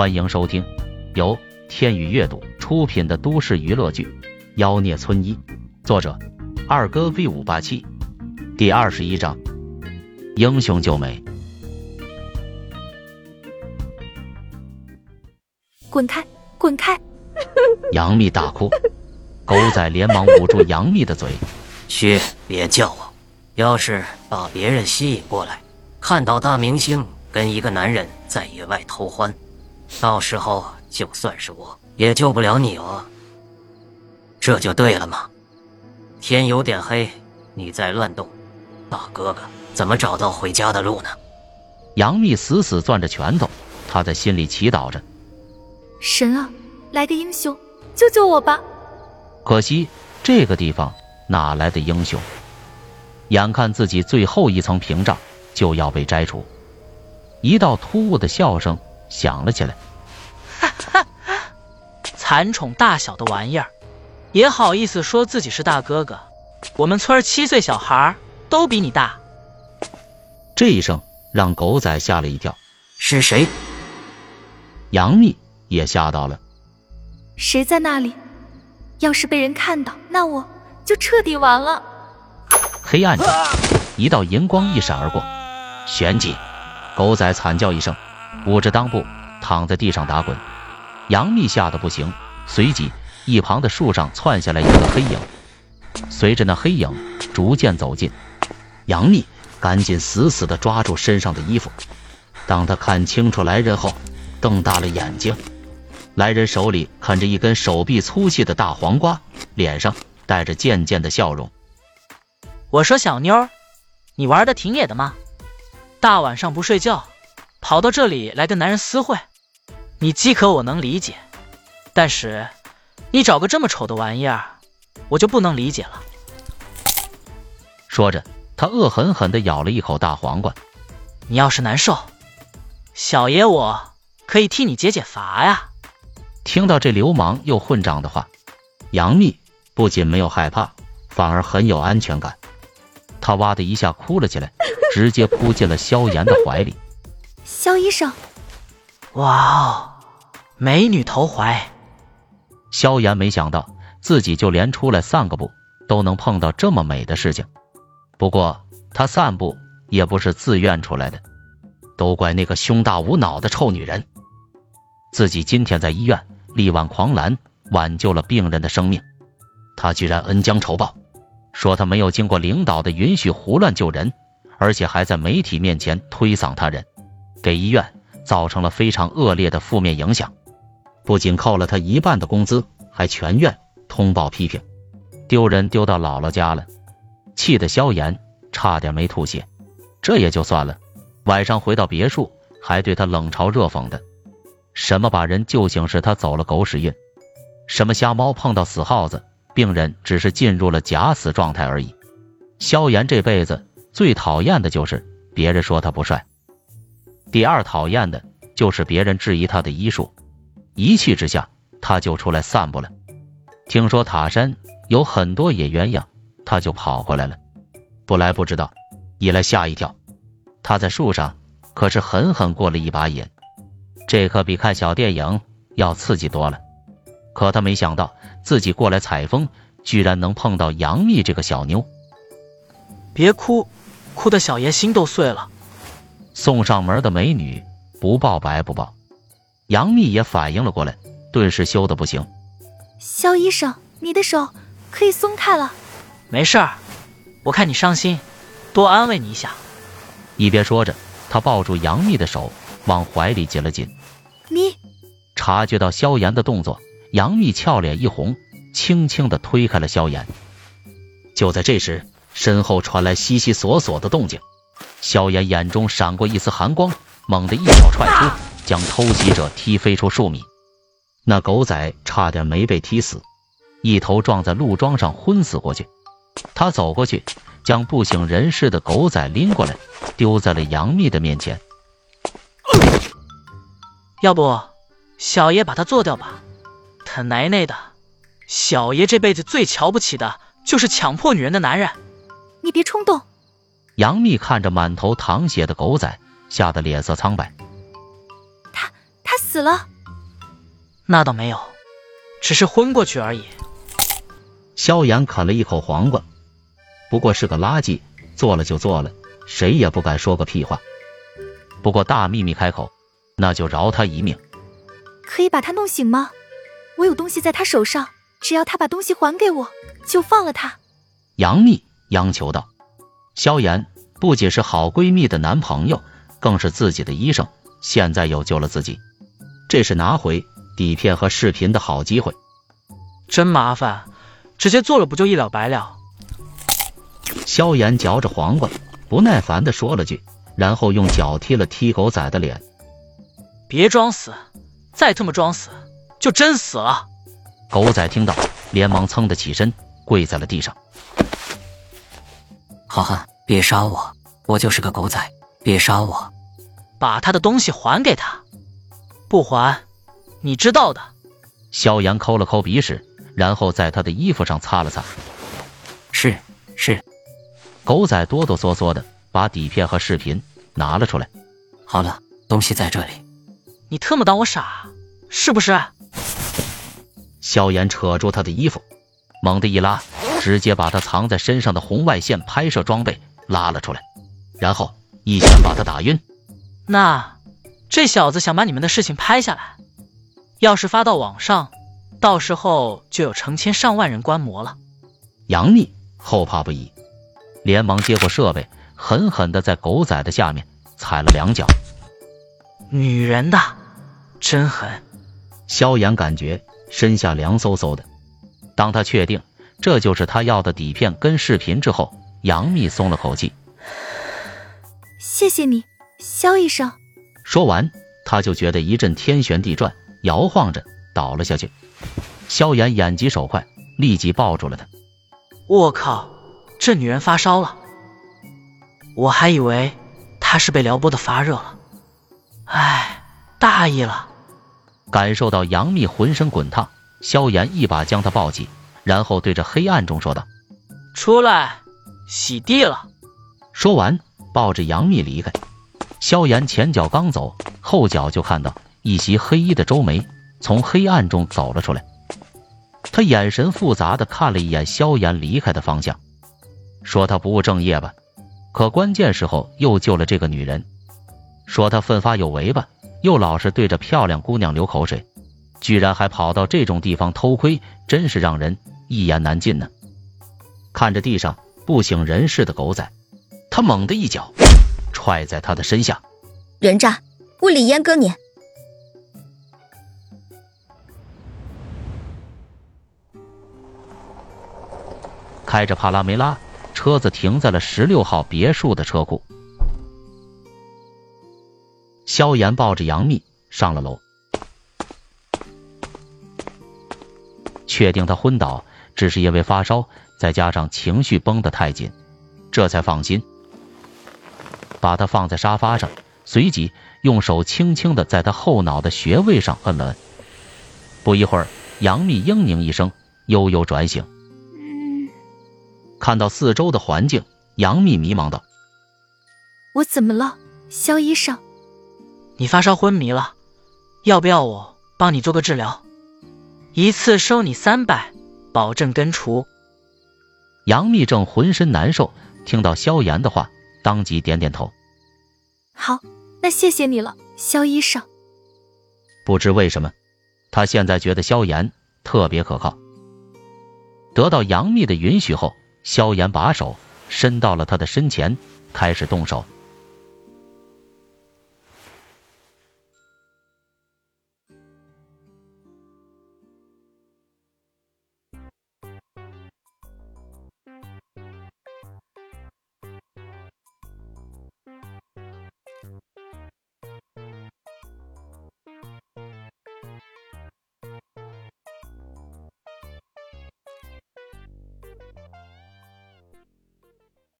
欢迎收听由天宇阅读出品的都市娱乐剧《妖孽村医》，作者二哥 V 五八七，第二十一章：英雄救美。滚开！滚开！杨幂大哭，狗仔连忙捂住杨幂的嘴：“嘘，别叫我。要是把别人吸引过来，看到大明星跟一个男人在野外偷欢。”到时候就算是我也救不了你哦，这就对了嘛。天有点黑，你在乱动，大哥哥怎么找到回家的路呢？杨幂死死攥着拳头，她在心里祈祷着：神啊，来个英雄，救救我吧！可惜这个地方哪来的英雄？眼看自己最后一层屏障就要被摘除，一道突兀的笑声。响了起来，哈哈，蚕宠大小的玩意儿，也好意思说自己是大哥哥？我们村七岁小孩都比你大。这一声让狗仔吓了一跳，是谁？杨幂也吓到了。谁在那里？要是被人看到，那我就彻底完了。黑暗中，一道银光一闪而过，旋即，狗仔惨叫一声。捂着裆部躺在地上打滚，杨幂吓得不行。随即，一旁的树上窜下来一个黑影，随着那黑影逐渐走近，杨幂赶紧死死地抓住身上的衣服。当他看清楚来人后，瞪大了眼睛。来人手里啃着一根手臂粗细的大黄瓜，脸上带着渐渐的笑容。我说小妞，你玩的挺野的嘛，大晚上不睡觉。跑到这里来跟男人私会，你饥渴我能理解，但是你找个这么丑的玩意儿，我就不能理解了。说着，他恶狠狠地咬了一口大黄瓜。你要是难受，小爷我可以替你解解乏呀。听到这流氓又混账的话，杨幂不仅没有害怕，反而很有安全感。她哇的一下哭了起来，直接扑进了萧炎的怀里。萧医生，哇哦，美女投怀。萧炎没想到自己就连出来散个步都能碰到这么美的事情。不过他散步也不是自愿出来的，都怪那个胸大无脑的臭女人。自己今天在医院力挽狂澜，挽救了病人的生命，他居然恩将仇报，说他没有经过领导的允许胡乱救人，而且还在媒体面前推搡他人。给医院造成了非常恶劣的负面影响，不仅扣了他一半的工资，还全院通报批评，丢人丢到姥姥家了，气得萧炎差点没吐血。这也就算了，晚上回到别墅还对他冷嘲热讽的，什么把人救醒是他走了狗屎运，什么瞎猫碰到死耗子，病人只是进入了假死状态而已。萧炎这辈子最讨厌的就是别人说他不帅。第二讨厌的就是别人质疑他的医术，一气之下他就出来散步了。听说塔山有很多野鸳鸯，他就跑过来了。不来不知道，一来吓一跳。他在树上可是狠狠过了一把瘾，这可比看小电影要刺激多了。可他没想到自己过来采风，居然能碰到杨幂这个小妞。别哭，哭的小爷心都碎了。送上门的美女不抱白不抱，杨幂也反应了过来，顿时羞得不行。肖医生，你的手可以松开了。没事儿，我看你伤心，多安慰你一下。一边说着，他抱住杨幂的手往怀里紧了紧。你察觉到萧炎的动作，杨幂俏脸一红，轻轻的推开了萧炎。就在这时，身后传来悉悉索索的动静。萧炎眼中闪过一丝寒光，猛地一脚踹出，将偷袭者踢飞出数米。那狗仔差点没被踢死，一头撞在路桩上昏死过去。他走过去，将不省人事的狗仔拎过来，丢在了杨幂的面前。要不，小爷把他做掉吧？他奶奶的，小爷这辈子最瞧不起的就是强迫女人的男人。你别冲动。杨幂看着满头淌血的狗仔，吓得脸色苍白。他他死死了？那倒没有，只是昏过去而已。萧炎啃了一口黄瓜，不过是个垃圾，做了就做了，谁也不敢说个屁话。不过大秘密开口，那就饶他一命。可以把他弄醒吗？我有东西在他手上，只要他把东西还给我，就放了他。杨幂央求道。萧炎不仅是好闺蜜的男朋友，更是自己的医生，现在又救了自己，这是拿回底片和视频的好机会。真麻烦，直接做了不就一了百了？萧炎嚼着黄瓜，不耐烦的说了句，然后用脚踢了踢狗仔的脸。别装死，再他妈装死，就真死了。狗仔听到，连忙噌的起身，跪在了地上。好汉，别杀我，我就是个狗仔，别杀我！把他的东西还给他，不还，你知道的。萧炎抠了抠鼻屎，然后在他的衣服上擦了擦。是是。狗仔哆哆嗦嗦的把底片和视频拿了出来。好了，东西在这里。你特么当我傻是不是？萧炎扯住他的衣服，猛地一拉。直接把他藏在身上的红外线拍摄装备拉了出来，然后一拳把他打晕。那这小子想把你们的事情拍下来，要是发到网上，到时候就有成千上万人观摩了。杨幂后怕不已，连忙接过设备，狠狠的在狗仔的下面踩了两脚。女人的真狠。萧炎感觉身下凉飕飕的，当他确定。这就是他要的底片跟视频之后，杨幂松了口气。谢谢你，肖医生。说完，他就觉得一阵天旋地转，摇晃着倒了下去。萧炎眼疾手快，立即抱住了他。我靠，这女人发烧了！我还以为她是被撩拨的发热了。唉，大意了。感受到杨幂浑身滚烫，萧炎一把将她抱起。然后对着黑暗中说道：“出来，洗地了。”说完，抱着杨幂离开。萧炎前脚刚走，后脚就看到一袭黑衣的周梅从黑暗中走了出来。他眼神复杂的看了一眼萧炎离开的方向，说他不务正业吧，可关键时候又救了这个女人；说他奋发有为吧，又老是对着漂亮姑娘流口水。居然还跑到这种地方偷窥，真是让人一言难尽呢。看着地上不省人事的狗仔，他猛地一脚踹在他的身下。人渣，物理阉割你！开着帕拉梅拉，车子停在了十六号别墅的车库。萧炎抱着杨幂上了楼。确定他昏倒只是因为发烧，再加上情绪绷得太紧，这才放心，把他放在沙发上，随即用手轻轻的在他后脑的穴位上摁了摁。不一会儿，杨幂嘤咛一声，悠悠转醒。看到四周的环境，杨幂迷茫道：“我怎么了，肖医生？你发烧昏迷了，要不要我帮你做个治疗？”一次收你三百，保证根除。杨幂正浑身难受，听到萧炎的话，当即点点头。好，那谢谢你了，萧医生。不知为什么，他现在觉得萧炎特别可靠。得到杨幂的允许后，萧炎把手伸到了他的身前，开始动手。